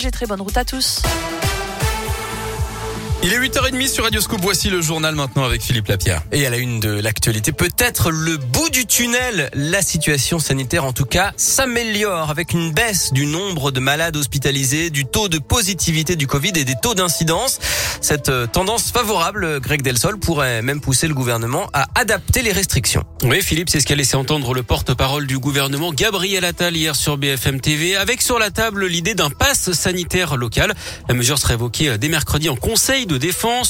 et très bonne route à tous. Il est 8h30 sur Radio Scoop. Voici le journal maintenant avec Philippe Lapierre. Et à la une de l'actualité, peut-être le bout du tunnel. La situation sanitaire, en tout cas, s'améliore avec une baisse du nombre de malades hospitalisés, du taux de positivité du Covid et des taux d'incidence. Cette euh, tendance favorable, Greg Delsol, pourrait même pousser le gouvernement à adapter les restrictions. Oui, Philippe, c'est ce qu'a laissé entendre le porte-parole du gouvernement, Gabriel Attal, hier sur BFM TV, avec sur la table l'idée d'un pass sanitaire local. La mesure serait évoquée dès mercredi en conseil de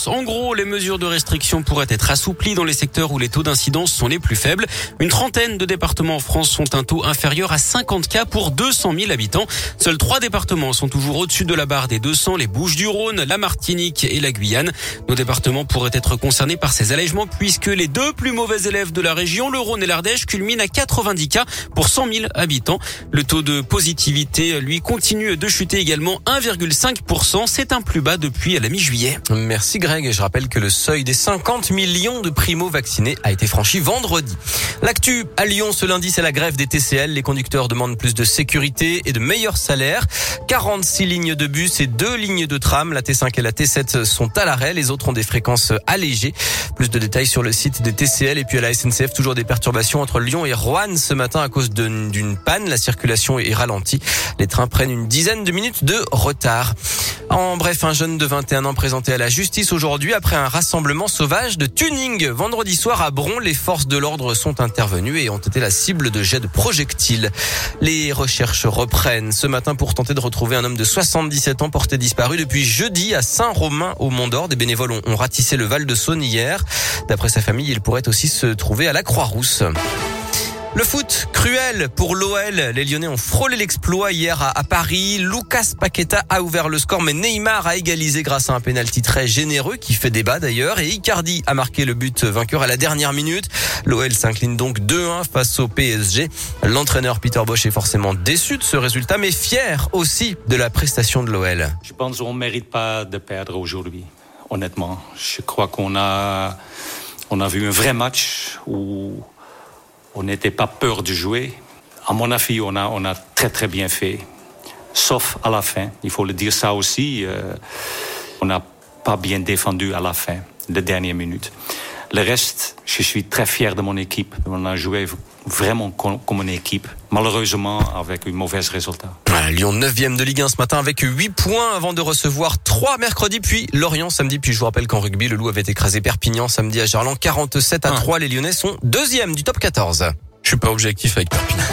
En gros, les mesures de restriction pourraient être assouplies dans les secteurs où les taux d'incidence sont les plus faibles. Une trentaine de départements en France sont un taux inférieur à 50 cas pour 200 000 habitants. Seuls trois départements sont toujours au-dessus de la barre des 200, les Bouches-du-Rhône, la Martinique et la Guyane. Nos départements pourraient être concernés par ces allègements puisque les deux plus mauvais élèves de la région, le Rhône et l'Ardèche, culminent à 90 cas pour 100 000 habitants. Le taux de positivité, lui, continue de chuter également 1,5%. C'est un plus bas depuis la mi-juillet. Merci Greg. Et je rappelle que le seuil des 50 millions de primo-vaccinés a été franchi vendredi. L'actu à Lyon ce lundi, c'est la grève des TCL. Les conducteurs demandent plus de sécurité et de meilleurs salaires. 46 lignes de bus et deux lignes de tram. La T5 et la T7 sont à l'arrêt. Les autres ont des fréquences allégées. Plus de détails sur le site des TCL et puis à la SNCF, toujours des perturbations entre Lyon et Rouen ce matin à cause d'une panne. La circulation est ralentie. Les trains prennent une dizaine de minutes de retard. En bref, un jeune de 21 ans présenté à la justice aujourd'hui après un rassemblement sauvage de tuning. Vendredi soir à Bron, les forces de l'ordre sont intervenues et ont été la cible de jets de projectiles. Les recherches reprennent ce matin pour tenter de retrouver un homme de 77 ans porté disparu depuis jeudi à Saint-Romain au Mont-d'Or. Des bénévoles ont ratissé le Val de Saône hier. D'après sa famille, il pourrait aussi se trouver à la Croix-Rousse. Le foot, cruel pour l'OL. Les Lyonnais ont frôlé l'exploit hier à, Paris. Lucas Paqueta a ouvert le score, mais Neymar a égalisé grâce à un pénalty très généreux qui fait débat d'ailleurs. Et Icardi a marqué le but vainqueur à la dernière minute. L'OL s'incline donc 2-1 face au PSG. L'entraîneur Peter Bosch est forcément déçu de ce résultat, mais fier aussi de la prestation de l'OL. Je pense qu'on mérite pas de perdre aujourd'hui, honnêtement. Je crois qu'on a, on a vu un vrai match où on n'était pas peur de jouer. À mon avis, on a, on a très très bien fait. Sauf à la fin. Il faut le dire ça aussi. Euh, on n'a pas bien défendu à la fin, les dernières minutes. Le reste, je suis très fier de mon équipe. On a joué vraiment comme une équipe. Malheureusement, avec un mauvais résultat. Lyon 9e de Ligue 1 ce matin avec 8 points avant de recevoir 3 mercredi, puis Lorient samedi. Puis je vous rappelle qu'en rugby, le Loup avait écrasé Perpignan samedi à Gerland. 47 à 3. Ah. Les Lyonnais sont deuxième du top 14. Je suis pas objectif avec Perpignan.